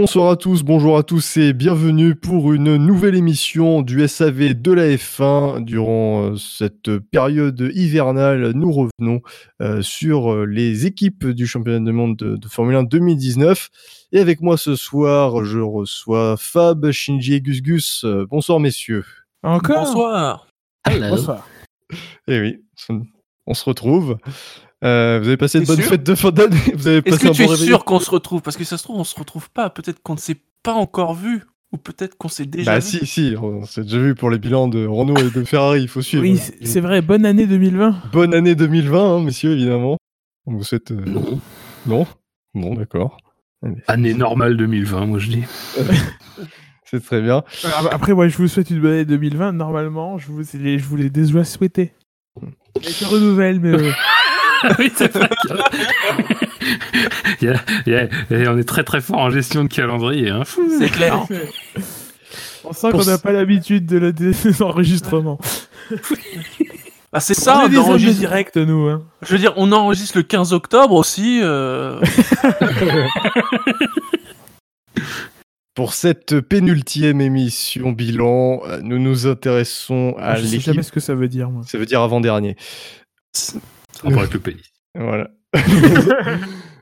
Bonsoir à tous, bonjour à tous et bienvenue pour une nouvelle émission du SAV de la F1. Durant euh, cette période hivernale, nous revenons euh, sur euh, les équipes du championnat du monde de, de, Formule 1 2019. Et avec moi ce soir, je reçois Fab, Shinji et Gus Gus. bonsoir messieurs. Encore? Bonsoir. Hello. Bonsoir. Et oui, on se retrouve. Euh, vous avez passé une bonne fête de fin d'année. Vous avez Est-ce que un tu bon es sûr qu'on se retrouve? Parce que ça se trouve, on se retrouve pas. Peut-être qu'on ne s'est pas encore vu. Ou peut-être qu'on s'est déjà Bah vu. si, si, on s'est déjà vu pour les bilans de Renault et de Ferrari, il faut suivre. Oui, c'est- c'est vrai. Bonne année 2020. Bonne année 2020, hein, messieurs, évidemment. On vous souhaite... euh, Non. Non? Bon, d'accord. Année normale 2020, moi je dis. C'est très bien. Ah, Après, moi, je vous souhaite une bonne année 2020. Normalement, je vous, je vous l'ai déjà souhaité. Et je renouvelle, mais euh, oui, c'est vrai. Il y a- il y a- il y a- on est très très fort en gestion de calendrier. Hein. C'est clair. on sent qu'on n'a pas l'habitude de la- des enregistrements. Ah, c'est ça, on enregistre- direct, nous. Hein. Je veux dire, on enregistre le 15 octobre aussi. euh, Pour cette pénultième émission bilan, euh, nous nous intéressons à je sais l'équipe... jamais ce que ça veut dire, moi. Ça veut dire avant-dernier. Rapport avec le pays. Voilà.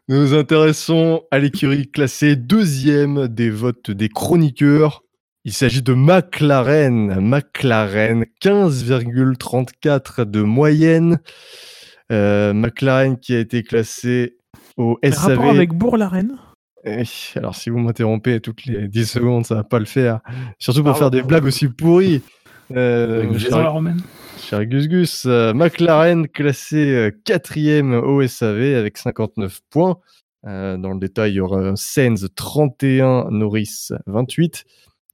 nous nous intéressons à l'écurie classée deuxième des votes des chroniqueurs. Il s'agit de McLaren. McLaren, 15,34 de moyenne. Euh, McLaren qui a été classé au SAV. Rapport avec Bourg-la-Reine Eh, Alors, si vous m'interrompez toutes les 10 secondes, ça va pas le faire. Surtout pour Pardon, faire des blagues aussi pourries. Euh, Avec la romaine. Cher Gus Gus, euh, McLaren classé euh, quatrième au SAV avec 59 points. Euh, dans le détail, il y aura Sainz 31, Norris 28.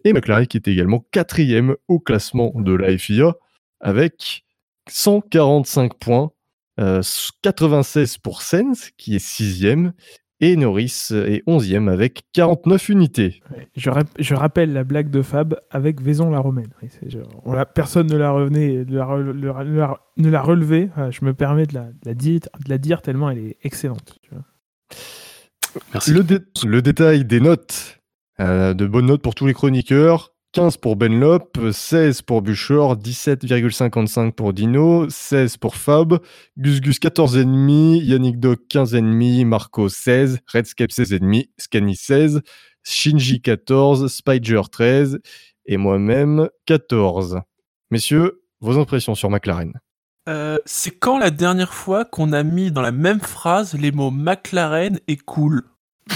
Et McLaren qui est également quatrième au classement de la FIA avec 145 points. Euh, 96 pour Sainz qui est sixième. Et Norris est onzième avec 49 unités. Je, rap- je rappelle la blague de Fab avec Vaison-la-Romaine. Oui, c'est genre- on l'a- personne ne l'a, revenait, de la re- le- ne l'a- ne l'a relevé. Voilà, je me permets de la, de la dire, de la dire tellement elle est excellente. tu vois. Merci. Le, dé- le détail des notes. Euh, de bonnes notes pour tous les chroniqueurs. 15 pour Benlop, 16 pour Buchor, 17,55 pour Dino, 16 pour Fab, Gus Gus 14,5, Yannick Doc 15,5, Marco 16, Redscape 16,5, Scanny 16, Shinji 14, Spider 13 et moi-même 14. Messieurs, vos impressions sur McLaren? Euh, c'est quand la dernière fois qu'on a mis dans la même phrase les mots McLaren et cool?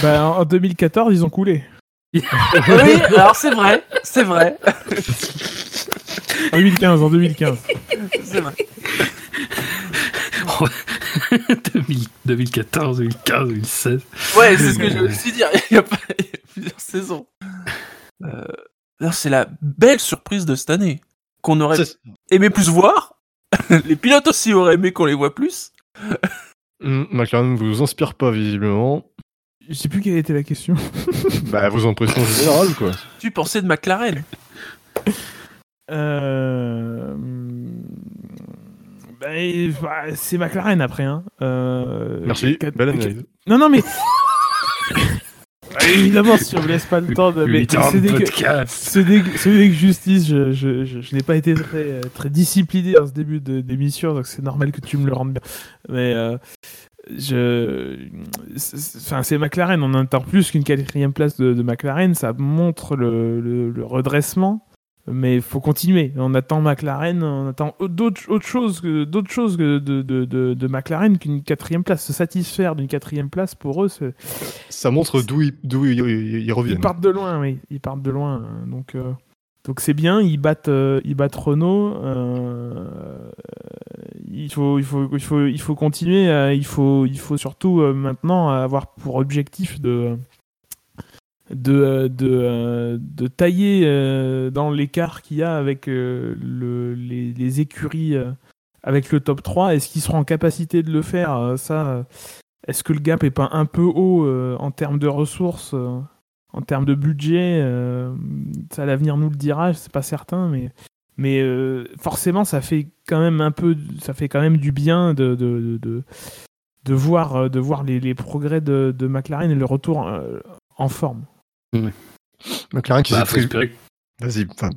Bah, en en 2014, ils ont coulé. Oui, alors c'est vrai, c'est vrai. En 2015, en 2015. c'est vrai. 2000 2014, 2015, 2016. Ouais, c'est ce que je me suis dit. Il y a, pas, il y a plusieurs saisons. Euh, alors, c'est la belle surprise de cette année. Qu'on aurait aimé plus voir. les pilotes aussi auraient aimé qu'on les voit plus. McLaren ne vous inspire pas visiblement. Je sais plus quelle était la question. Bah, vos impressions générales, quoi. Tu pensais de McLaren Euh... bah, et- bah, c'est McLaren après. Hein. Euh, Merci, quatre- belle analyse. Non, non, mais. Ah, Évidemment, si on me laisse pas le temps de. Mais 8 ans c'est de dès que- que justice, je, je, je, je n'ai pas été très, euh, très discipliné dans ce début de- d'émission, donc c'est normal que tu me le rendes bien. Mais euh, je, enfin, c'est McLaren, on attend plus qu'une quatrième place de, de McLaren, ça montre le, le, le redressement. Mais il faut continuer. On attend McLaren, on attend d'autres autre choses d'autres choses de, de, de, de McLaren qu'une quatrième place. Se satisfaire d'une quatrième place, pour eux, Ça montre d'où ils, d'où ils, ils- ils reviennent. ils partent de loin, oui. Ils partent de loin. hein. Donc, euh, donc c'est bien. Ils battent, euh, ils Renault. euh, il faut, il faut, il faut, il faut continuer. euh, il faut, il faut surtout euh, maintenant avoir pour objectif de de, de, tailler dans l'écart qu'il y a avec le, les, écuries avec le top 3. Est-ce qu'ils seront en capacité de le faire? Ça, est-ce que le gap est pas un peu haut en termes de ressources en termes de budget, euh, ça l'avenir nous le dira, c'est pas certain, mais mais euh, forcément ça fait quand même un peu, ça fait quand même du bien de de, de, de, de voir de voir les, les progrès de, de McLaren et le retour euh, en forme. McLaren qui Bah, s'est espérer Vas-y, enfin,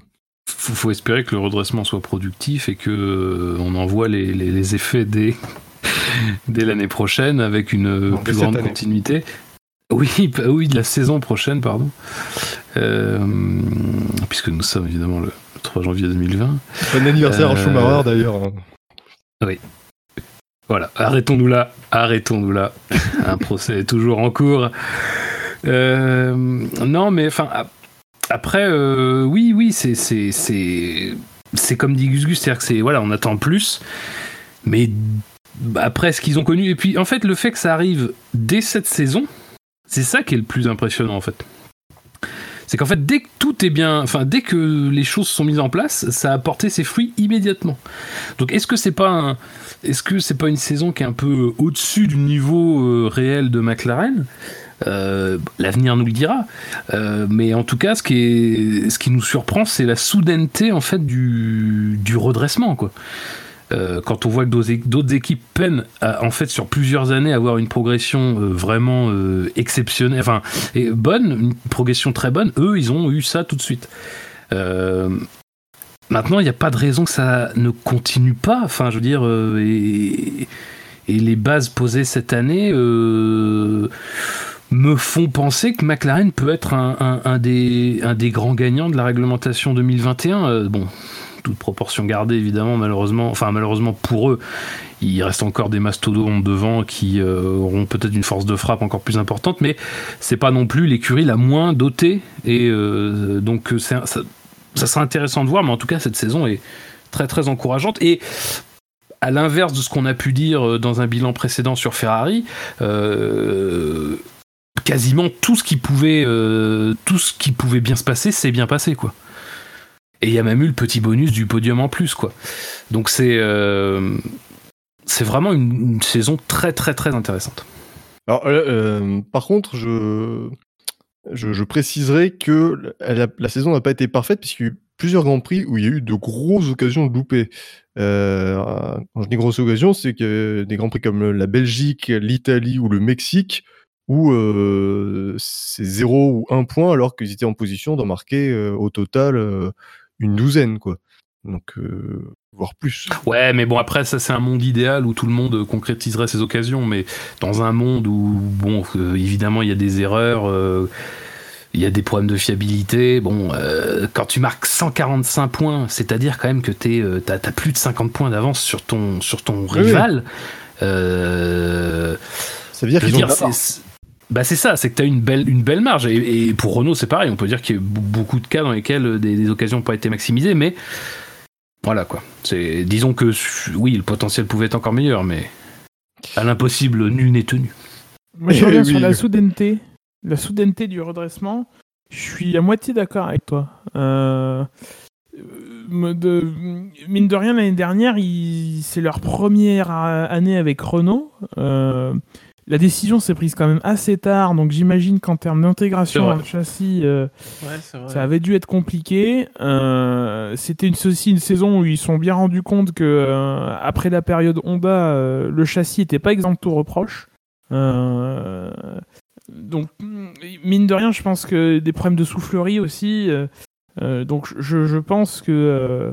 faut, faut espérer que le redressement soit productif et que euh, on en voit les, les- les effets dès, dès l'année prochaine avec une euh, Non, plus grande continuité. Oui, bah oui, de la saison prochaine, pardon. Euh, puisque nous sommes évidemment le 3 janvier 2020. bon anniversaire à Euh, Schumacher d'ailleurs. hein. Voilà, arrêtons-nous là, arrêtons-nous là. Un procès est toujours en cours. Euh, non, mais enfin, ap- après, euh, oui, oui, c'est, c'est, c'est, c'est comme dit Gus Gus, c'est-à-dire que c'est, voilà, on attend plus, mais après ce qu'ils ont connu, et puis en fait, le fait que ça arrive dès cette saison, c'est ça qui est le plus impressionnant en fait. C'est qu'en fait, dès que tout est bien, enfin, dès que les choses sont mises en place, ça a porté ses fruits immédiatement. Donc, est-ce que c'est pas est-ce que c'est pas une saison qui est un peu au-dessus du niveau euh, réel de McLaren? Euh, L'avenir nous le dira. Euh, mais en tout cas, ce qui, est, ce qui nous surprend, c'est la soudaineté en fait du, du redressement, quoi. Euh, quand on voit que d'autres équipes peinent en fait sur plusieurs années à avoir une progression euh, vraiment euh, exceptionnelle, enfin et bonne, une progression très bonne, eux ils ont eu ça tout de suite. Maintenant, il n'y a pas de raison que ça ne continue pas. Enfin, je veux dire, et, les bases posées cette année me font penser que McLaren peut être un, des, un des grands gagnants de la réglementation 2021. Euh, bon, toute proportion gardée, évidemment, malheureusement. Enfin, malheureusement pour eux, il reste encore des mastodontes devant qui euh, auront peut-être une force de frappe encore plus importante, mais c'est pas non plus l'écurie la moins dotée. Et euh, donc, un- ça, sera intéressant de voir, mais en tout cas, cette saison est très très encourageante. Et à l'inverse de ce qu'on a pu dire euh, dans un bilan précédent sur Ferrari, euh, quasiment tout ce qui pouvait, euh, tout ce qui pouvait bien se passer, s'est bien passé, quoi. Et il y a même eu le petit bonus du podium en plus, quoi. Donc c'est euh, vraiment une, saison très très très intéressante. Alors, euh, euh, par contre, je, je, préciserai que la, saison n'a pas été parfaite puisqu'il y a eu plusieurs grands prix où il y a eu de grosses occasions de louper. Euh, quand je dis grosses occasions, c'est que des grands prix comme la Belgique, l'Italie ou le Mexique où c'est 0 ou 1 point alors qu'ils étaient en position d'en marquer au total une douzaine, quoi. Donc, euh, voire plus. Ouais, mais bon, après, ça, c'est un monde idéal où tout le monde euh, concrétiserait ses occasions. Mais dans un monde où, bon, euh, évidemment, il y a des erreurs, euh, il y a des problèmes de fiabilité. Bon, euh, quand tu marques 145 points, c'est-à-dire quand même que t'es, euh, t'as, t'as plus de 50 points d'avance sur ton, sur ton Oui, rival. euh, Ça veut dire qu'ils ont bah c'est ça, c'est que tu as une belle, une belle marge. Et, et pour Renault, c'est pareil. On peut dire qu'il y a eu beaucoup de cas dans lesquels euh, des, des occasions n'ont pas été maximisées, mais voilà quoi. C'est, disons que oui, le potentiel pouvait être encore meilleur, mais à l'impossible, nul n'est tenu. Moi, je reviens oui. sur la soudaineté. La soudaineté du redressement. Je suis à moitié d'accord avec toi. Euh, de, mine de rien, l'année dernière, c'est leur première euh, année avec Renault. Euh, la décision s'est prise quand même assez tard, donc j'imagine qu'en termes d'intégration dans le châssis, euh, Ouais, ça avait dû être compliqué. Euh, C'était une, aussi une saison où ils se sont bien rendus compte que euh, après la période Honda, euh, le châssis n'était pas exempt de tout reproche. Euh, donc mine de rien, je pense que des problèmes de soufflerie aussi. euh, euh, donc je, je pense que euh,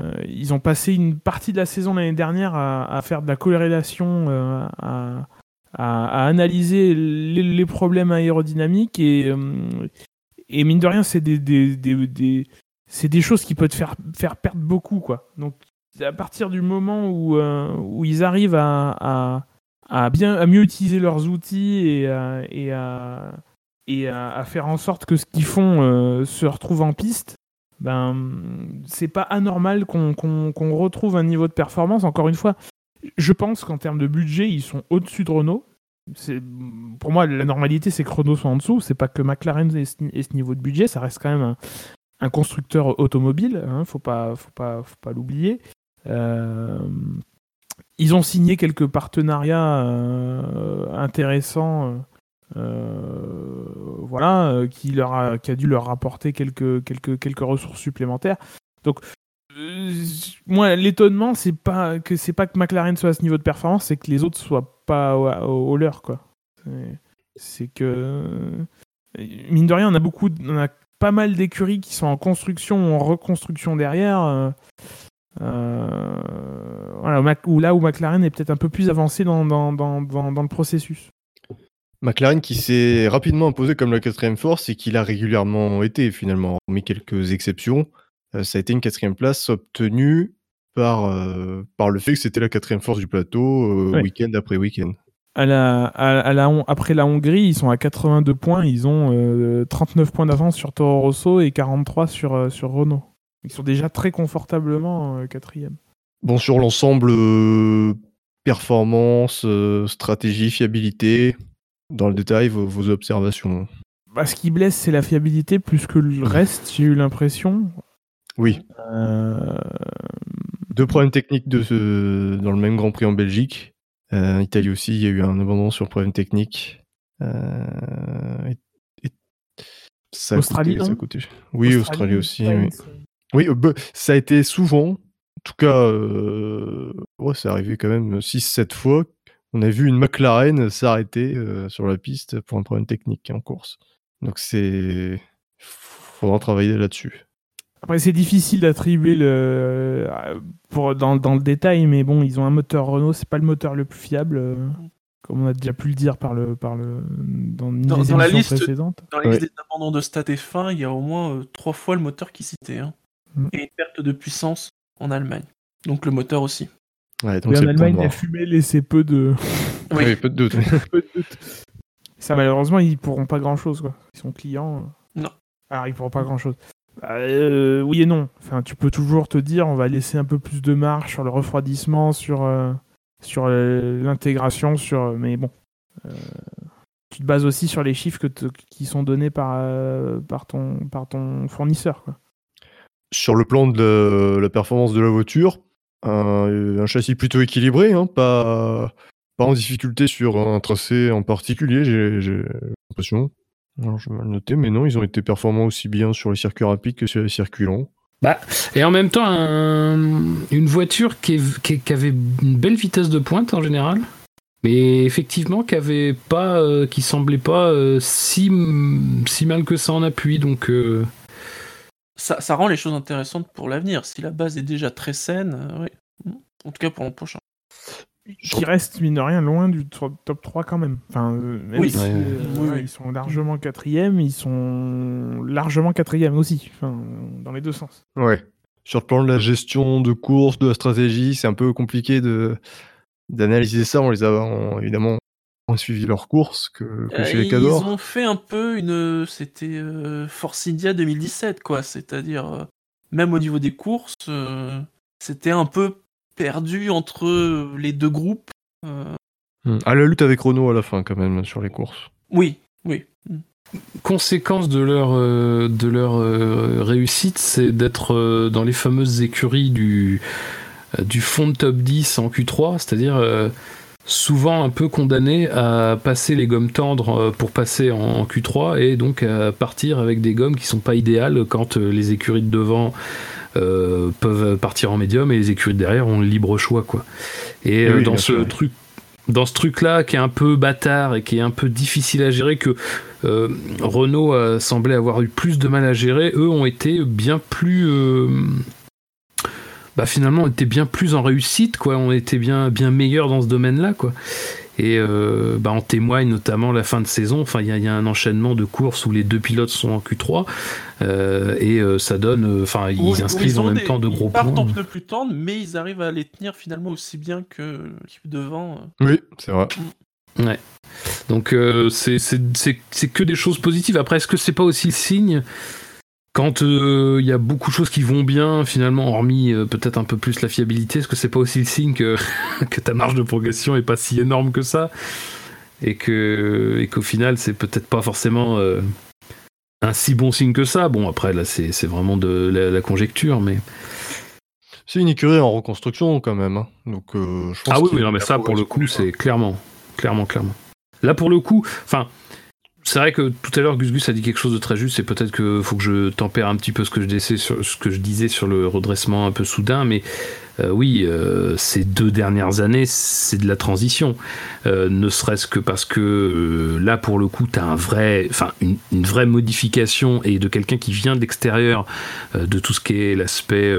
euh, ils ont passé une partie de la saison l'année dernière à, à faire de la corrélation, euh, à, à- analyser les, problèmes aérodynamiques et, euh, et mine de rien, c'est des, des, des, c'est des choses qui peuvent te faire, faire perdre beaucoup. Quoi. Donc à partir du moment où, euh, où ils arrivent à, à, bien, à mieux utiliser leurs outils et à, et à, et à, faire en sorte que ce qu'ils font euh, se retrouve en piste, ben, c'est pas anormal qu'on qu'on- qu'on retrouve un niveau de performance. Encore une fois, je pense qu'en termes de budget, ils sont au-dessus de Renault. Pour moi, la normalité, c'est que Renault soit en dessous. C'est pas que McLaren ait ce, niveau de budget. Ça reste quand même un, constructeur automobile. Hein, faut pas, faut pas, l'oublier. Euh, ils ont signé quelques partenariats euh, intéressants. euh, voilà, qui leur a, dû leur apporter quelques, quelques, ressources supplémentaires. Donc, moi, l'étonnement, c'est pas que c'est pas que McLaren soit à ce niveau de performance, c'est que les autres soient pas au, leur, quoi. C'est- que mine de rien, on a beaucoup, on a pas mal d'écuries qui sont en construction ou en reconstruction derrière. Euh, euh, là où McLaren est peut-être un peu plus avancé dans, dans le processus. McLaren qui s'est rapidement imposé comme la quatrième force et qui l'a régulièrement été finalement, hormis quelques exceptions. Euh, ça a été une quatrième place obtenue par, par le fait que c'était la quatrième force du plateau week-end après week-end à la, à, la, après la Hongrie, ils sont à 82 points. Ils ont 39 euh, points d'avance sur Toro Rosso et 43 sur, euh, sur Renault. Ils sont déjà très confortablement euh, quatrième. Bon, sur l'ensemble, performance, stratégie, fiabilité, dans le détail, vos, observations. Bah, ce qui blesse, c'est la fiabilité plus que le reste, j'ai eu l'impression. Oui. Deux problèmes techniques de ce... dans le même Grand Prix en Belgique. Euh, Italie aussi, il y a eu un abandon sur problème technique. Euh, ça Australie, coûté, Oui, Australie, aussi. Oui, euh, ça a été souvent, en tout cas, ouais, c'est arrivé quand même 6-7 fois. On a vu une McLaren s'arrêter sur la piste pour un problème technique en course. Donc c'est. Faudra travailler là-dessus. Après, c'est difficile d'attribuer le pour dans, dans, le détail, mais bon, ils ont un moteur Renault, c'est pas le moteur le plus fiable, euh, comme on a déjà pu le dire par le par le dans, dans, la liste précédentes. Dans la liste des abandons de stat F1, il y a au moins euh, trois fois le moteur qui citait, hein. Mm. et une perte de puissance en Allemagne. Donc le moteur aussi. Ouais, donc en Allemagne, la fumée laissait peu de. oui, peu de doute. peu de doute. Ça, malheureusement, ils pourront pas grand chose, quoi. Ils sont clients. Euh. Non. Alors, ils pourront pas grand chose. Bah, euh, oui et non. Enfin, tu peux toujours te dire, on va laisser un peu plus de marge sur le refroidissement, sur, euh, sur euh, l'intégration, sur. Mais bon, tu te bases aussi sur les chiffres qui sont donnés par, par, ton, par ton fournisseur. Sur le plan de la performance de la voiture, un, châssis plutôt équilibré, hein, pas, pas en difficulté sur un tracé en particulier, j'ai l'impression. Alors, je vais mal noter, mais non, ils ont été performants aussi bien sur les circuits rapides que sur les circuits longs. Bah, et en même temps, une voiture qui, avait une belle vitesse de pointe en général, mais effectivement qui avait pas, euh, qui semblait pas euh, si, si mal que ça en appui. Donc euh, ça, ça, rend les choses intéressantes pour l'avenir. Si la base est déjà très saine, oui. En tout cas pour l'an prochain qui reste mine de rien loin du top 3 quand même. Enfin, euh, oui. Euh, ils sont largement quatrième, ils sont largement quatrième aussi, enfin, dans les deux sens. Ouais. Sur le plan de la gestion de course, de la stratégie, c'est un peu compliqué de d'analyser ça. On les a évidemment on suivi leur course que, chez les Cadors. Ils ont fait un peu une, c'était Force India 2017 quoi, c'est-à-dire euh, même au niveau des courses, c'était un peu perdu entre les deux groupes. Euh... Hmm. À la lutte avec Renault à la fin, quand même, sur les courses. Oui, oui. Conséquence de leur, euh, de leur euh, réussite, c'est d'être euh, dans les fameuses écuries du, du fond de top 10 en Q3, c'est-à-dire souvent un peu condamné à passer les gommes tendres pour passer en, Q3 et donc à partir avec des gommes qui sont pas idéales quand les écuries de devant euh, peuvent partir en médium et les écuries derrière ont le libre choix quoi. Et, euh, dans ce truc dans ce truc-là qui est un peu bâtard et qui est un peu difficile à gérer, que euh, Renault a semblé avoir eu plus de mal à gérer, eux ont été bien plus. bah finalement, ont été bien plus en réussite, quoi. On était bien, bien meilleurs dans ce domaine-là, quoi. Et euh, bah, en témoigne notamment la fin de saison. Enfin, il y, a un enchaînement de courses où les deux pilotes sont en Q3 euh, et euh, ça donne. Enfin, ils inscrivent en même temps de gros points. Ils partent en pneus plus tendres, mais ils arrivent à les tenir finalement aussi bien que l'équipe devant. Oui, c'est vrai. Mm. Ouais. Donc c'est que des choses positives. Après, est-ce que c'est pas aussi le signe quand il euh, y a beaucoup de choses qui vont bien, finalement, hormis euh, peut-être un peu plus la fiabilité, est-ce que c'est pas aussi le signe que, que ta marge de progression est pas si énorme que ça? Et que et qu'au final c'est peut-être pas forcément euh, un si bon signe que ça? Bon après là c'est vraiment de la, conjecture, mais c'est une écurie en reconstruction quand même. Hein. Donc je pense ah oui, oui non, mais ça pour le coup c'est clairement clairement clairement. Là pour le coup, enfin c'est vrai que tout à l'heure Gus Gus a dit quelque chose de très juste, et peut-être qu'il faut que je tempère un petit peu ce que je disais sur, que le redressement un peu soudain, mais euh, oui, euh, ces deux dernières années, c'est de la transition. Euh, ne serait-ce que parce que là, pour le coup, tu as un vrai, enfin, une, vraie modification et de quelqu'un qui vient de l'extérieur de tout ce qui est l'aspect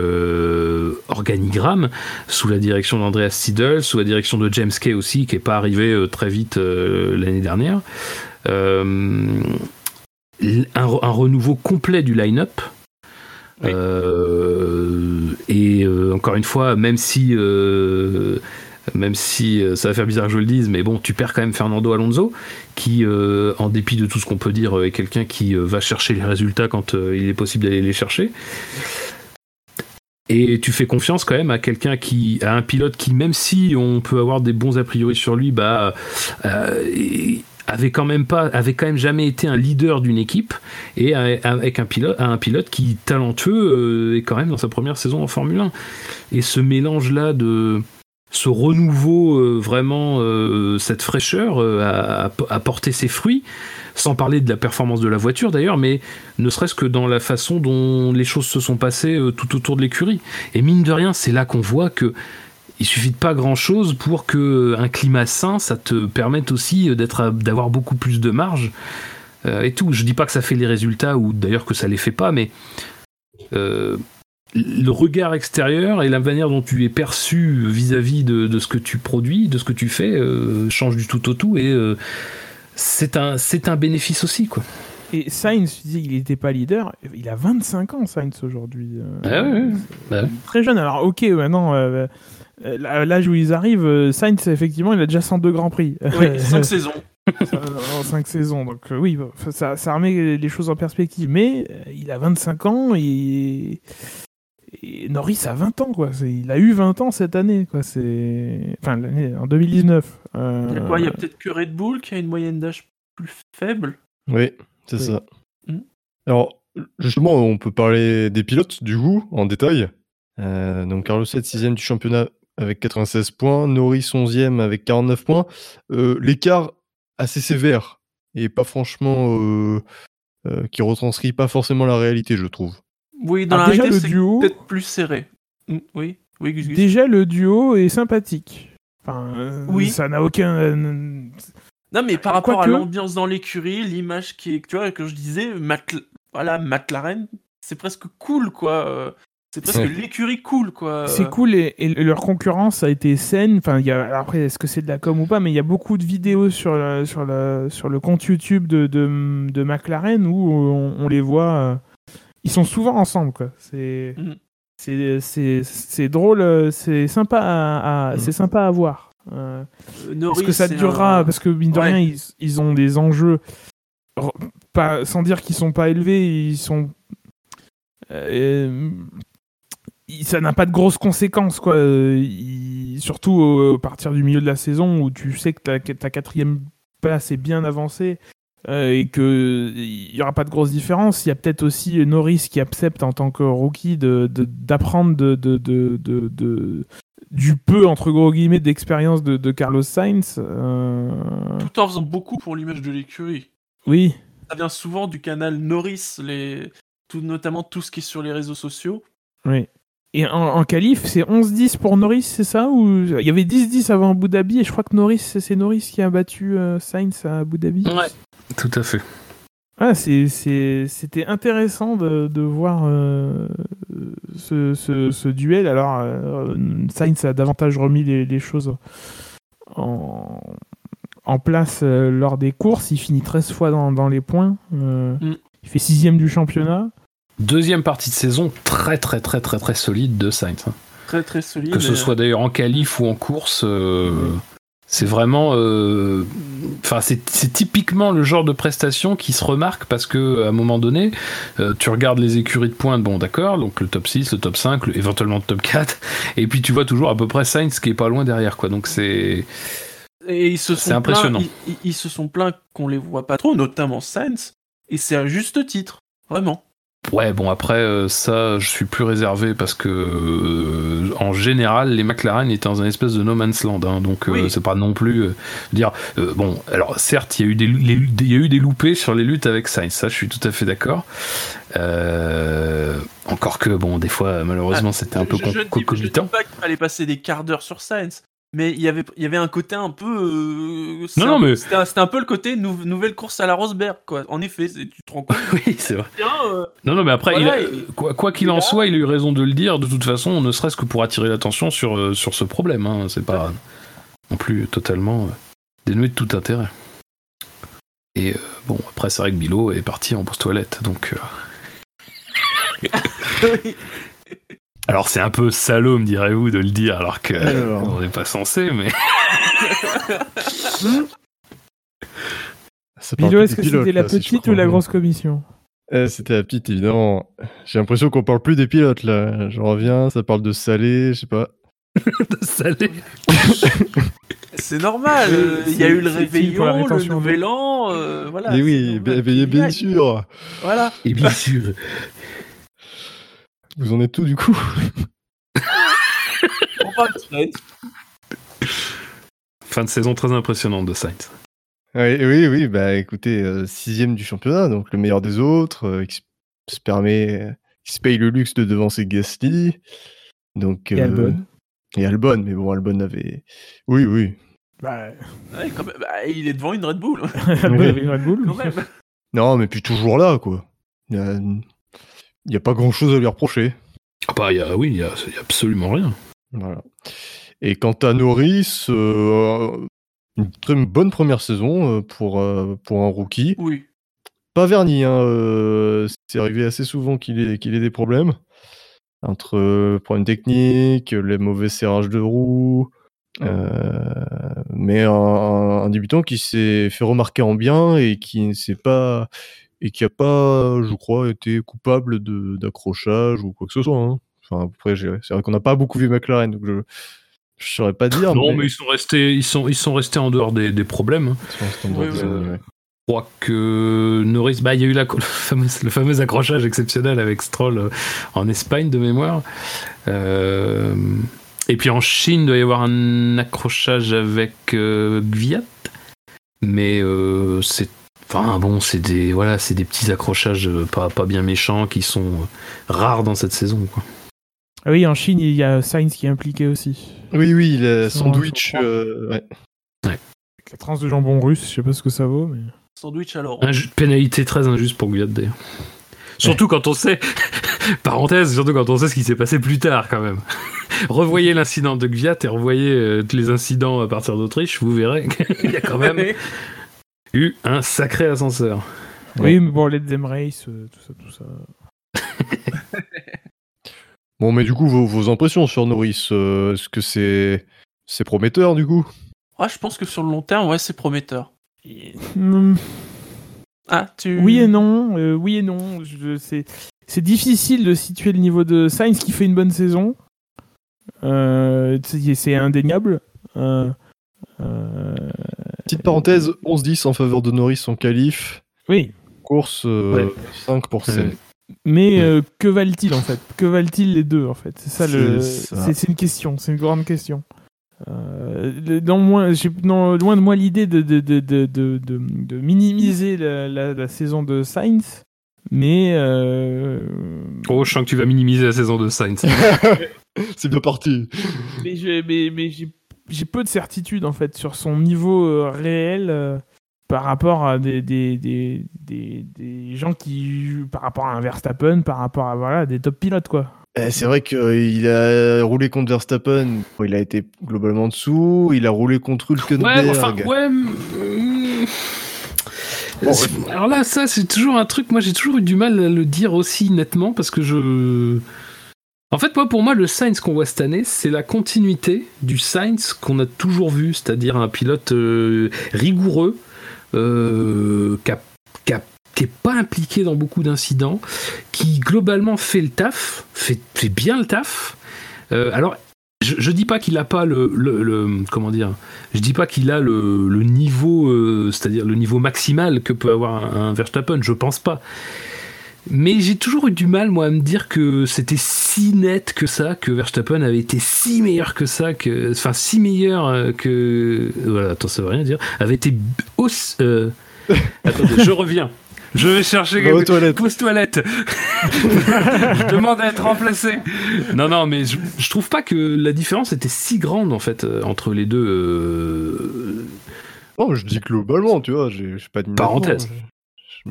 organigramme, sous la direction d'Andreas Siedel, sous la direction de James Kay aussi, qui n'est pas arrivé très vite l'année dernière. Un, un, renouveau complet du line-up. Euh, et euh, encore une fois, même si euh, même si ça va faire bizarre que je le dise, mais bon, tu perds quand même Fernando Alonso, qui, en dépit de tout ce qu'on peut dire, est quelqu'un qui va chercher les résultats quand il est possible d'aller les chercher. Et tu fais confiance quand même à quelqu'un qui, a un pilote qui, même si on peut avoir des bons a priori sur lui, bah, avait quand même pas, avait quand même jamais été un leader d'une équipe et avec un pilote, un pilote qui talentueux euh, est quand même dans sa première saison en Formule 1. Et ce mélange là de ce renouveau, euh, vraiment euh, cette fraîcheur a, porté ses fruits, sans parler de la performance de la voiture d'ailleurs, mais ne serait-ce que dans la façon dont les choses se sont passées tout autour de l'écurie. Et mine de rien, c'est là qu'on voit que il suffit de pas grand chose pour que un climat sain, ça te permette aussi d'être, d'avoir beaucoup plus de marge euh, et tout. Je dis pas que ça fait les résultats ou d'ailleurs que ça les fait pas, mais euh, le regard extérieur et la manière dont tu es perçu vis-à-vis de, ce que tu produis, de ce que tu fais, euh, change du tout au tout et c'est un, c'est un bénéfice aussi, quoi. Et Sainz, il n'était pas leader. Il a 25 ans, Sainz, aujourd'hui. Ah bah très jeune. Alors, ok, maintenant, euh, l'âge où ils arrivent, euh, Sainz, effectivement, il a déjà 102 Grands Prix. Oui, 5 saisons. en 5 saisons. Donc, euh, oui, ça, ça remet les choses en perspective. Mais il a 25 ans et. Norris a 20 ans, quoi. Il a eu 20 ans cette année, quoi. C'est. Enfin, en 2019. Il y a, peut-être que Red Bull qui a une moyenne d'âge plus faible? Oui, c'est ça. Hmm. Alors, justement, on peut parler des pilotes, du coup, en détail. donc, Carlos 7, 6 du championnat avec 96 points, Norris 11e avec 49 points. Euh, l'écart assez sévère et pas franchement euh, euh, qui retranscrit pas forcément la réalité, je trouve. Oui, dans la réalité, c'est peut-être plus serré. Oui, oui, Déjà, le duo est sympathique. Enfin, oui. Ça n'a aucun. Non, mais par rapport à l'ambiance dans l'écurie, l'image qui est, tu vois, que je disais, voilà, McLaren, c'est presque cool, quoi. C'est presque l'écurie cool, quoi. C'est cool et, leur concurrence a été saine. Enfin, y a, après, est-ce que c'est de la com ou pas Mais il y a beaucoup de vidéos sur, sur, sur le compte YouTube de, de, McLaren où on, les voit. Euh, ils sont souvent ensemble, quoi. C'est. Mm. C'est drôle, c'est sympa à, mm. c'est sympa à voir. Euh, est-ce que ça durera Parce que mine de rien, ils, ils, ont des enjeux, pas, sans dire qu'ils sont pas élevés, ils sont euh, ça n'a pas de grosses conséquences, quoi. surtout à partir du milieu de la saison où tu sais que ta, ta quatrième place est bien avancée euh, et qu'il n'y aura pas de grosses différences. Il y a peut-être aussi Norris qui accepte en tant que rookie d'apprendre de, de, de, du peu, entre gros guillemets, d'expérience de, Carlos Sainz. Euh. Tout en faisant beaucoup pour l'image de l'écurie. Oui. Ça vient souvent du canal Norris, les... tout, notamment tout ce qui est sur les réseaux sociaux. Oui. Et en, en qualif, c'est 11-10 pour Norris, c'est ça Ou il y avait 10-10 avant Abu Dhabi et je crois que Norris, c'est Norris qui a battu euh, Sainz à Abu Dhabi. Ouais, tout à fait. Ah, c'était intéressant de, de voir euh, ce, ce, ce, duel. Alors, euh, Sainz a davantage remis les, les choses en, en place euh, lors des courses. Il finit 13 fois dans, dans les points. Mm. Il fait sixième du championnat. Deuxième partie de saison très très très très très solide de Sainz. Hein. Très très solide. Que ce soit d'ailleurs en qualif ou en course, euh, c'est vraiment, euh, enfin c'est typiquement le genre de prestation qui se remarque parce que à un moment donné, euh, tu regardes les écuries de pointe, bon d'accord, donc le top 6, le top 5, éventuellement le top 4, et puis tu vois toujours à peu près Sainz qui est pas loin derrière quoi. Donc c'est et ils se sont impressionnant. ils, ils, se sont plaints qu'on les voit pas trop, notamment Sainz, et c'est à juste titre, vraiment. Ouais, bon après euh, ça, je suis plus réservé parce que euh, en général, les McLaren étaient dans un espèce de no man's land, hein, donc euh, c'est pas non plus dire bon. Alors certes, il y a eu des il y a eu des loupés sur les luttes avec Sainz, ça je suis tout à fait d'accord. encore Encore que, bon, des fois, malheureusement, c'était un peu je, je, dis, je dis pas qu'il fallait passer des quarts d'heure sur Sainz, mais il y avait, il y avait un côté un peu. euh, Non, non, mais- C'était un, peu le côté nou- nouvelle course à la Rosberg, quoi. En effet, tu te rends compte. Oui, c'est vrai. bien, euh, Non, non, mais après, Voilà, il a- et- quoi quoi qu'il en soit, il a eu raison de le dire, de toute façon, ne serait-ce que pour attirer l'attention sur, euh, sur ce problème. Hein. C'est pas non plus totalement euh, dénué de tout intérêt. Et bon, après, c'est vrai que Bilo est parti en pause-toilette, donc. euh, Alors, c'est un peu salaud, me direz-vous, de le dire, alors que Alors. on n'est pas censé, mais. Ça parle Bilo, est-ce que c'était la petite ou la grosse commission Eh, C'était la petite, évidemment. J'ai l'impression qu'on parle plus des pilotes, là. Je reviens, ça parle de salé, je sais pas. salé. c'est normal. Euh, euh, Il y a eu le réveillon, le nouvel an. euh, voilà. Mais c'est oui, normal bien, bien, bien sûr. Voilà. Et bien sûr. Vous en êtes tout, du coup On parle de Sainz. Fin de saison très impressionnante de Sainz. Oui, oui, oui, bah écoutez, euh, sixième du championnat, donc le meilleur des autres, euh, qui se permet, qui se paye le luxe de devancer Gasly. Donc, Et euh, Albon. Et Albon, mais bon, Albon avait. Oui, oui. Bah, Ouais, quand même, bah, il est devant une Red Bull, Albon avait une Red Bull. quand même. Non, mais puis toujours là, quoi. Il y a, il y a pas grand chose à lui reprocher. Ah bah, il y a, oui, il y a, absolument rien. Voilà. Et quant à Norris, euh, une très bonne première saison euh, pour, euh, pour un rookie. Oui. Pas verni, hein, euh, c'est arrivé assez souvent qu'il ait, qu'il ait des problèmes. Entre problèmes techniques, les mauvais serrages de roues. euh, mais un, un débutant qui s'est fait remarquer en bien et qui ne s'est pas et qui a pas, je crois, été coupable de- d'accrochage ou quoi que ce soit. hein. Enfin, après, c'est vrai qu'on n'a pas beaucoup vu McLaren, donc je je saurais pas dire. Non, mais ils sont restés, ils sont, ils sont restés en dehors des, des problèmes. hein. Oui, ouais. Je crois que Norris, bah, il y a eu la, le, fameux, le fameux accrochage exceptionnel avec Stroll euh, en Espagne de mémoire. Euh, et puis en Chine, il doit y avoir un accrochage avec euh, Gviat. Mais euh, c'est. Enfin bon, c'est des, voilà, c'est des petits accrochages euh, pas, pas bien méchants qui sont euh, rares dans cette saison. Quoi. Ah oui, en Chine, il y a Sainz qui est impliqué aussi. Oui, oui, le sandwich. euh, ouais. Avec la tranche de jambon russe, je sais pas ce que ça vaut, mais. Sandwich alors. Inju- pénalité très injuste pour Gviat d'ailleurs. Surtout quand on sait, parenthèse, surtout quand on sait ce qui s'est passé plus tard quand même. revoyez l'incident de Gviat et revoyez euh, tous les incidents à partir d'Autriche, vous verrez qu'il y a quand même eu un sacré ascenseur. Oui, mais bon, Let's Them Race, euh, tout ça, tout ça. Bon, mais du coup, vos, vos impressions sur Norris, euh, est-ce que c'est c'est prometteur du coup? Ah, je pense que sur le long terme, ouais, c'est prometteur. Hmm, Ah, tu. Oui et non, euh, oui et non. Je- c'est, c'est difficile de situer le niveau de Sainz qui fait une bonne saison. Euh, c'est, c'est indéniable. Euh, Petite parenthèse, 11-10 en faveur de Norris en qualif. oui, Course euh, Ouais. 5 pour 7. mais Ouais. euh, que valent-ils en fait? Que valent-ils les deux en fait? C'est ça le. C'est une question, c'est une grande question. Euh, non, moins, j'ai, non, loin de moi l'idée de, de, de, de, de, de- de minimiser la, la, la saison de Sainz, mais euh, Oh, je sens que tu vas minimiser la saison de Sainz. c'est bien parti. Mais, je- mais, mais j'ai, j'ai peu de certitude en fait sur son niveau euh, réel euh, par rapport à des, des, des, des, des gens qui par rapport à un Verstappen, par rapport à voilà, des top pilotes quoi. Eh, c'est vrai qu'il a roulé contre Verstappen, il a été globalement dessous, il a roulé contre Hülkenberg. Ouais, enfin, ouais. mm, Bon, Alors là, ça, c'est toujours un truc. Moi, j'ai toujours eu du mal à le dire aussi nettement parce que je. En fait, moi, pour moi, le Sainz qu'on voit cette année, c'est la continuité du Sainz qu'on a toujours vu, c'est-à-dire un pilote euh, rigoureux, euh, qui a- qui a- qui est pas impliqué dans beaucoup d'incidents, qui globalement fait le taf, fait, bien le taf. Euh, alors, je, je dis pas qu'il a pas le, comment dis pas qu'il a le, niveau, c'est-à-dire le niveau maximal que peut avoir un, un Verstappen, je pense pas. Mais j'ai toujours eu du mal, moi, à me dire que c'était si net que ça, que Verstappen avait été si meilleur que ça, que, enfin, si meilleur euh, que, voilà, attends, ça veut rien dire, avait été aussi, euh, attendez, je reviens. Je vais chercher quelque toilettes. Pause toilette. je demande à être remplacé. Non, non, mais je, je trouve pas que la différence était si grande en fait euh, entre les deux. euh, Non, je dis globalement, tu vois, j'ai j'ai pas de Parenthèse.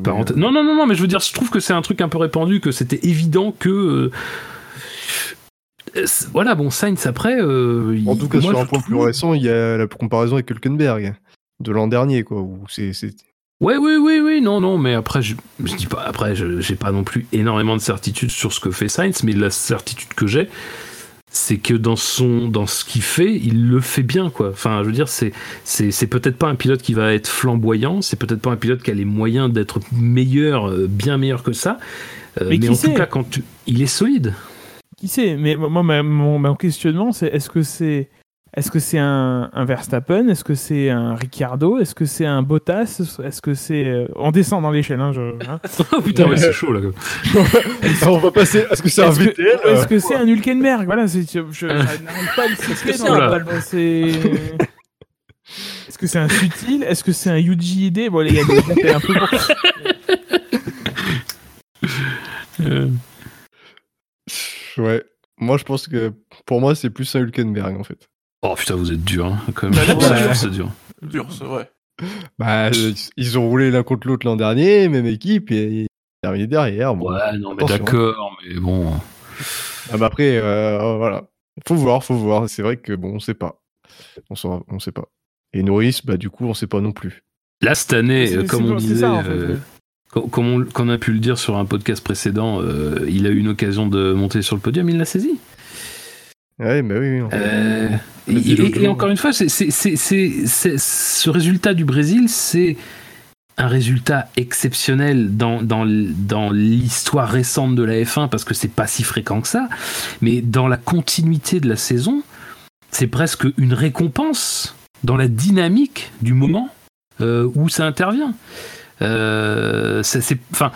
Parenthèse. Non, non, non, non, mais je veux dire, je trouve que c'est un truc un peu répandu, que c'était évident que. euh, euh, voilà, bon, Sainz après. euh, En tout cas, moi, sur un point trouve- plus récent, il y a la comparaison avec Hülkenberg de l'an dernier, quoi. Où c'est, Ouais, oui, oui, oui, non, non, mais après, je, je dis pas, après, je- j'ai pas non plus énormément de certitude sur ce que fait Sainz, mais la certitude que j'ai, c'est que dans son, dans ce qu'il fait, il le fait bien, quoi. Enfin, je veux dire, c'est, c'est, c'est peut-être pas un pilote qui va être flamboyant, c'est peut-être pas un pilote qui a les moyens d'être meilleur, euh, bien meilleur que ça, euh, Mais en sait tout cas, quand tu- il est solide. Qui sait? Mais moi, ma- mon, mon questionnement, c'est est-ce que c'est est-ce que c'est un, un Verstappen? Est-ce que c'est un Ricciardo? Est-ce que c'est un Bottas? Est-ce que c'est euh, on descend dans l'échelle hein, je, hein. oh putain, ouais, c'est chaud là. on va passer. Est-ce que c'est un VTL Est-ce euh, que c'est un Hülkenberg? Voilà, c'est je, je- j'arrive pas à le dans un la Bal- balle, c'est- Est-ce que c'est un Sutil? Est-ce que c'est un Yuji Ide Bon, les gars, c'est un peu Euh, Ouais. Moi, je pense que pour moi, c'est plus un Hülkenberg, en fait. Oh putain, vous êtes dur, hein, quand même. Bah, là, Ouais, c'est- c'est dur. Dur, c'est vrai. Bah, euh, ils ont roulé l'un contre l'autre l'an dernier, même équipe, et terminé derrière. Bon. Ouais, non, mais Attention. d'accord, mais bon. Ah bah après, euh, voilà. Faut voir, faut voir. C'est vrai que bon, on sait pas. On saura, on sait pas. Et Norris, bah du coup, on sait pas non plus. Là, cette année, C'est- c'est- comme on c'est disait, ça, en fait, euh, ouais. co- comme on, a pu le dire sur un podcast précédent, euh, il a eu une occasion de monter sur le podium, il l'a saisi. Ouais, bah oui. oui, en fait. Euh, et, encore une fois, c'est, c'est- c'est- c'est- c'est- ce résultat du Brésil, c'est un résultat exceptionnel dans, dans, dans l'histoire récente de la F1 parce que c'est pas si fréquent que ça, mais dans la continuité de la saison, c'est presque une récompense dans la dynamique du moment euh, où ça intervient. Euh, enfin,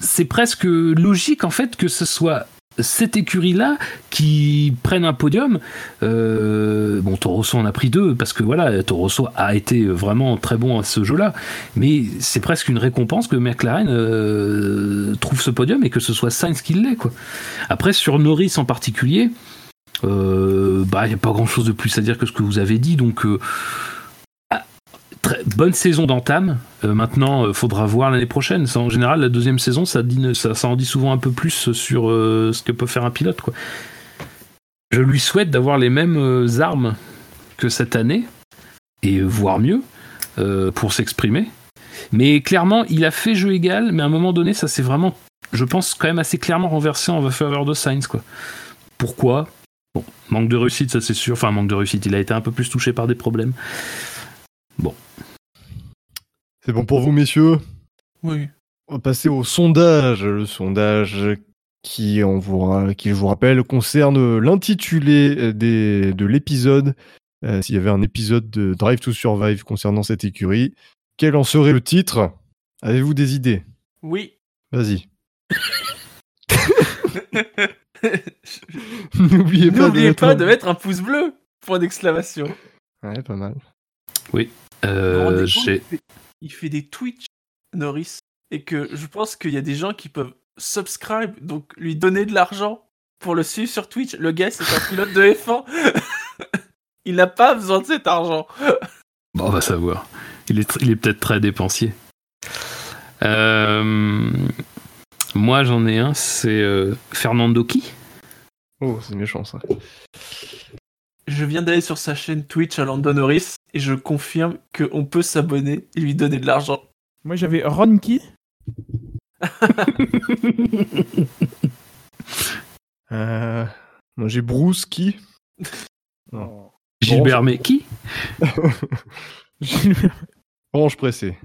c'est presque logique en fait que ce soit cette écurie-là qui prenne un podium. Euh, bon, Toro Rosso en a pris deux parce que voilà, Toro Rosso a été vraiment très bon à ce jeu-là, mais c'est presque une récompense que McLaren euh, trouve ce podium et que ce soit Sainz qui l'est. Quoi. Après, sur Norris en particulier, euh, bah, il n'y a pas grand-chose de plus à dire que ce que vous avez dit, donc. Euh, bonne saison d'entame. Euh, maintenant, il faudra voir l'année prochaine. En général, la deuxième saison, ça, dit, en dit souvent un peu plus sur euh, ce que peut faire un pilote. Je lui souhaite d'avoir les mêmes euh, armes que cette année, et voire mieux, euh, pour s'exprimer. Mais clairement, il a fait jeu égal, mais à un moment donné, ça s'est vraiment, je pense, quand même assez clairement renversé en faveur de Sainz. Quoi. Pourquoi? Bon, manque de réussite, ça c'est sûr. Enfin, manque de réussite, il a été un peu plus touché par des problèmes. C'est bon pour vous, messieurs? Oui. On va passer au sondage. Le sondage qui, on vous, qui, je vous rappelle, concerne l'intitulé de l'épisode. Euh, S'il y avait un épisode de Drive to Survive concernant cette écurie, quel en serait le titre? Avez-vous des idées? Oui. Vas-y. N'oubliez pas, de mettre un pouce bleu. Point d'exclamation. Ouais, pas mal. Vous Euh, j'ai- il, fait, des Twitch, Norris, et que je pense qu'il y a des gens qui peuvent subscribe, donc lui donner de l'argent pour le suivre sur Twitch. Le gars, c'est un pilote de F1. il n'a pas besoin de cet argent. Bon, on va savoir. Il est, tr- il est peut-être très dépensier. Euh, moi, j'en ai un, c'est euh, Fernando qui Oh, c'est méchant ça. Je viens d'aller sur sa chaîne Twitch à Lando Norris et je confirme qu'on peut s'abonner et lui donner de l'argent. Moi, j'avais Ronki. Euh, moi j'ai Bruce qui Non. Gilbert mais qui Orange pressé.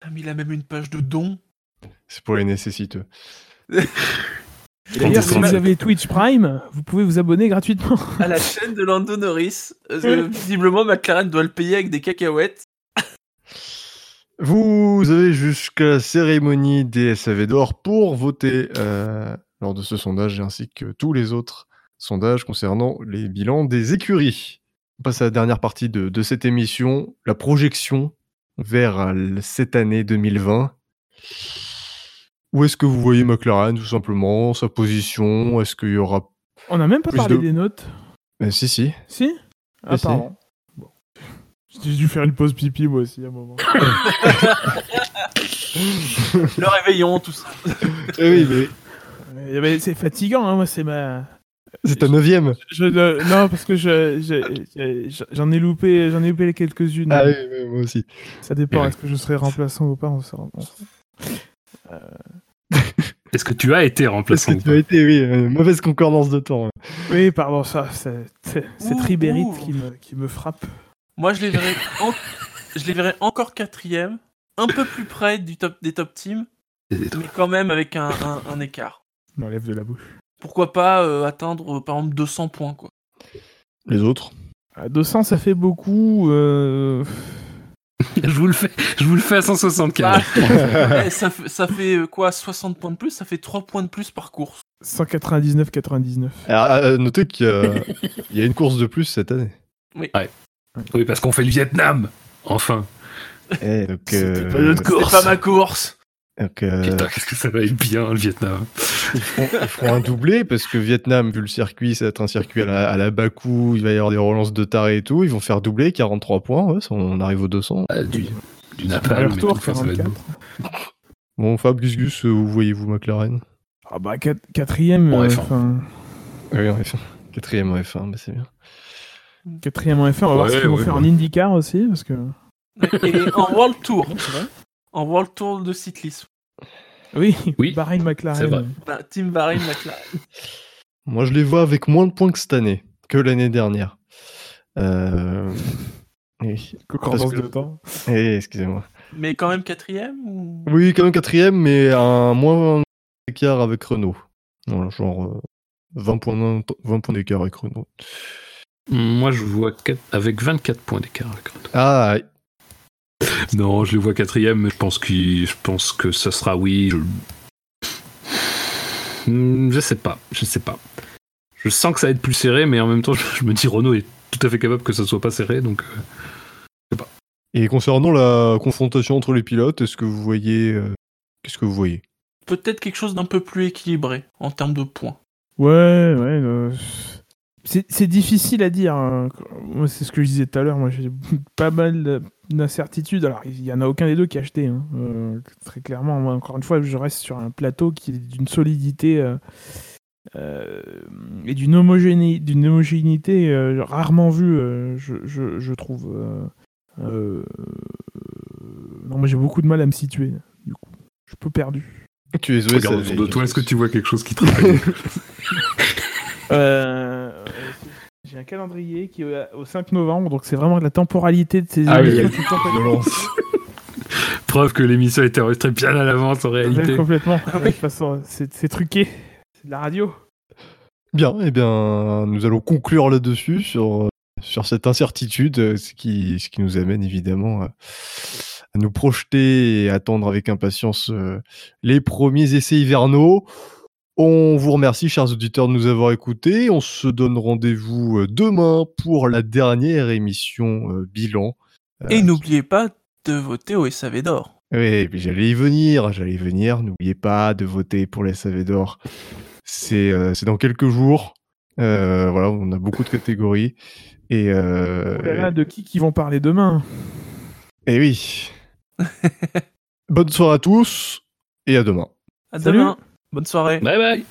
Ah, mais il a même une page de dons. C'est pour les nécessiteux. D'ailleurs, si vous avez Twitch Prime, vous pouvez vous abonner gratuitement. à la chaîne de Lando Norris. Visiblement, McLaren doit le payer avec des cacahuètes. Vous avez jusqu'à la cérémonie des SAV d'or pour voter euh, lors de ce sondage ainsi que tous les autres sondages concernant les bilans des écuries. On passe à la dernière partie de, de cette émission, la projection vers euh, cette année 2020. Où est-ce que vous voyez McLaren, tout simplement Sa position? Est-ce qu'il y aura. On n'a même pas parlé de- des notes. Eh, si, si. Si? Ah. Bon. J'ai dû faire une pause pipi, moi aussi, à un moment. Le réveillon, tout ça. Eh oui, mais. Euh, mais c'est fatigant, hein, moi, c'est ma. C'est ta neuvième. Je, non, parce que je, je- je- j'en ai loupé, j'en ai loupé quelques-unes. Ah oui, oui, moi aussi. Ça dépend, Ouais. est-ce que je serai remplaçant ou pas on. Est-ce que tu as été remplaçant que ou tu as été, oui, euh, mauvaise concordance de temps. hein. Oui, pardon, ça, c'est, Ribéry ouh. qui me, qui me frappe. Moi, je les verrais, en- je les verrais encore quatrième, un peu plus près du top des top teams, mais quand même avec un, un- un écart. Il m'enlève de la bouche. Pourquoi pas euh, atteindre euh, par exemple 200 points quoi. Les autres? À 200, ça fait beaucoup. Euh, Je vous le fais, je vous le fais à 175. Bah, eh, ça, fait, ça fait euh, quoi 60 points de plus? Ça fait 3 points de plus par course. 199-99. Alors, à noter qu'il y a, il y a une course de plus cette année. Oui, parce qu'on fait le Vietnam. Enfin. Eh, donc, euh, pas notre course. Pas ma course. Donc, euh, Putain, qu'est-ce que ça va être bien le Vietnam. ils, feront, ils feront un doublé parce que Vietnam, vu le circuit, ça va être un circuit à la, à la Bakou, il va y avoir des relances de taré et tout. Ils vont faire doubler 43 points. Ouais, ça, on arrive aux 200. Ah, du, du napalm. tout, ça va être 44. beau. Bon, Fab, Gus Gus, où voyez-vous McLaren? Ah bah, quat- quatrième. En euh, F1. enfin, Oui, en F1. Quatrième en F1, bah, c'est bien. quatrième en F1. On va voir ce qu'ils vont ouais, faire ouais. en IndyCar aussi, parce que. Et en World Tour. En World Tour de cyclisme. Oui, Oui, Bahreïn McLaren. c'est vrai. Bah, Team Bahrain McLaren. Moi, je les vois avec moins de points que cette année, que l'année dernière. Euh... Oui, que- de temps. Eh, excusez-moi. Mais quand même quatrième ou... Oui, quand même quatrième, mais un moins d'écart avec Renault. Voilà, genre euh, 20 points, 20 points d'écart avec Renault. Moi, je vois quatre- avec 24 points d'écart. avec Renault. Ah, Non, je les vois quatrième, mais je pense, je que ça sera oui. Je... Hmm, je sais pas, je sais pas. Je sens que ça va être plus serré, mais en même temps, je, je me dis Renault est tout à fait capable que ça soit pas serré, donc euh, et concernant la confrontation entre les pilotes, est-ce que vous voyez. euh, Qu'est-ce que vous voyez? Peut-être quelque chose d'un peu plus équilibré en termes de points. Ouais, ouais. euh, C'est difficile à dire. hein. C'est ce que je disais tout à l'heure. Moi, j'ai pas mal de- d'incertitudes. Alors, il y en a aucun des deux qui a acheté. hein. Euh, très clairement, moi, encore une fois, je reste sur un plateau qui est d'une solidité euh, euh, et d'une homogéné- d'une homogénéité euh, rarement vue, euh, je, je- je trouve. euh, euh, Non, moi, j'ai beaucoup de mal à me situer. Du coup, je suis peu perdu. Tu es regarde autour de toi, est-ce que tu vois quelque chose qui te rappelle J'ai un calendrier qui est au 5 novembre, donc c'est vraiment la temporalité de ces Ah oui, émissions il y a qui sont complètement- violence. Preuve que l'émission a été enregistrée bien à l'avance en réalité. complètement. De toute façon, c'est truqué. C'est de la radio. Bien, eh bien, nous allons conclure là-dessus sur, sur cette incertitude, euh, ce qui, ce qui nous amène évidemment à, à nous projeter et attendre avec impatience euh, les premiers essais hivernaux. On vous remercie, chers auditeurs, de nous avoir écoutés. On se donne rendez-vous euh, demain pour la dernière émission euh, bilan. Et n'oubliez pas de voter au SAV d'or. Oui, j'allais y venir, j'allais y venir. N'oubliez pas de voter pour les SAV d'or. C'est euh, c'est dans quelques jours. Euh, voilà, on a beaucoup de catégories. Et, euh, Oh là là, de qui qui vont parler demain et oui. Bonne soirée à tous et à demain. À Salut. demain. Bonne soirée. Bye bye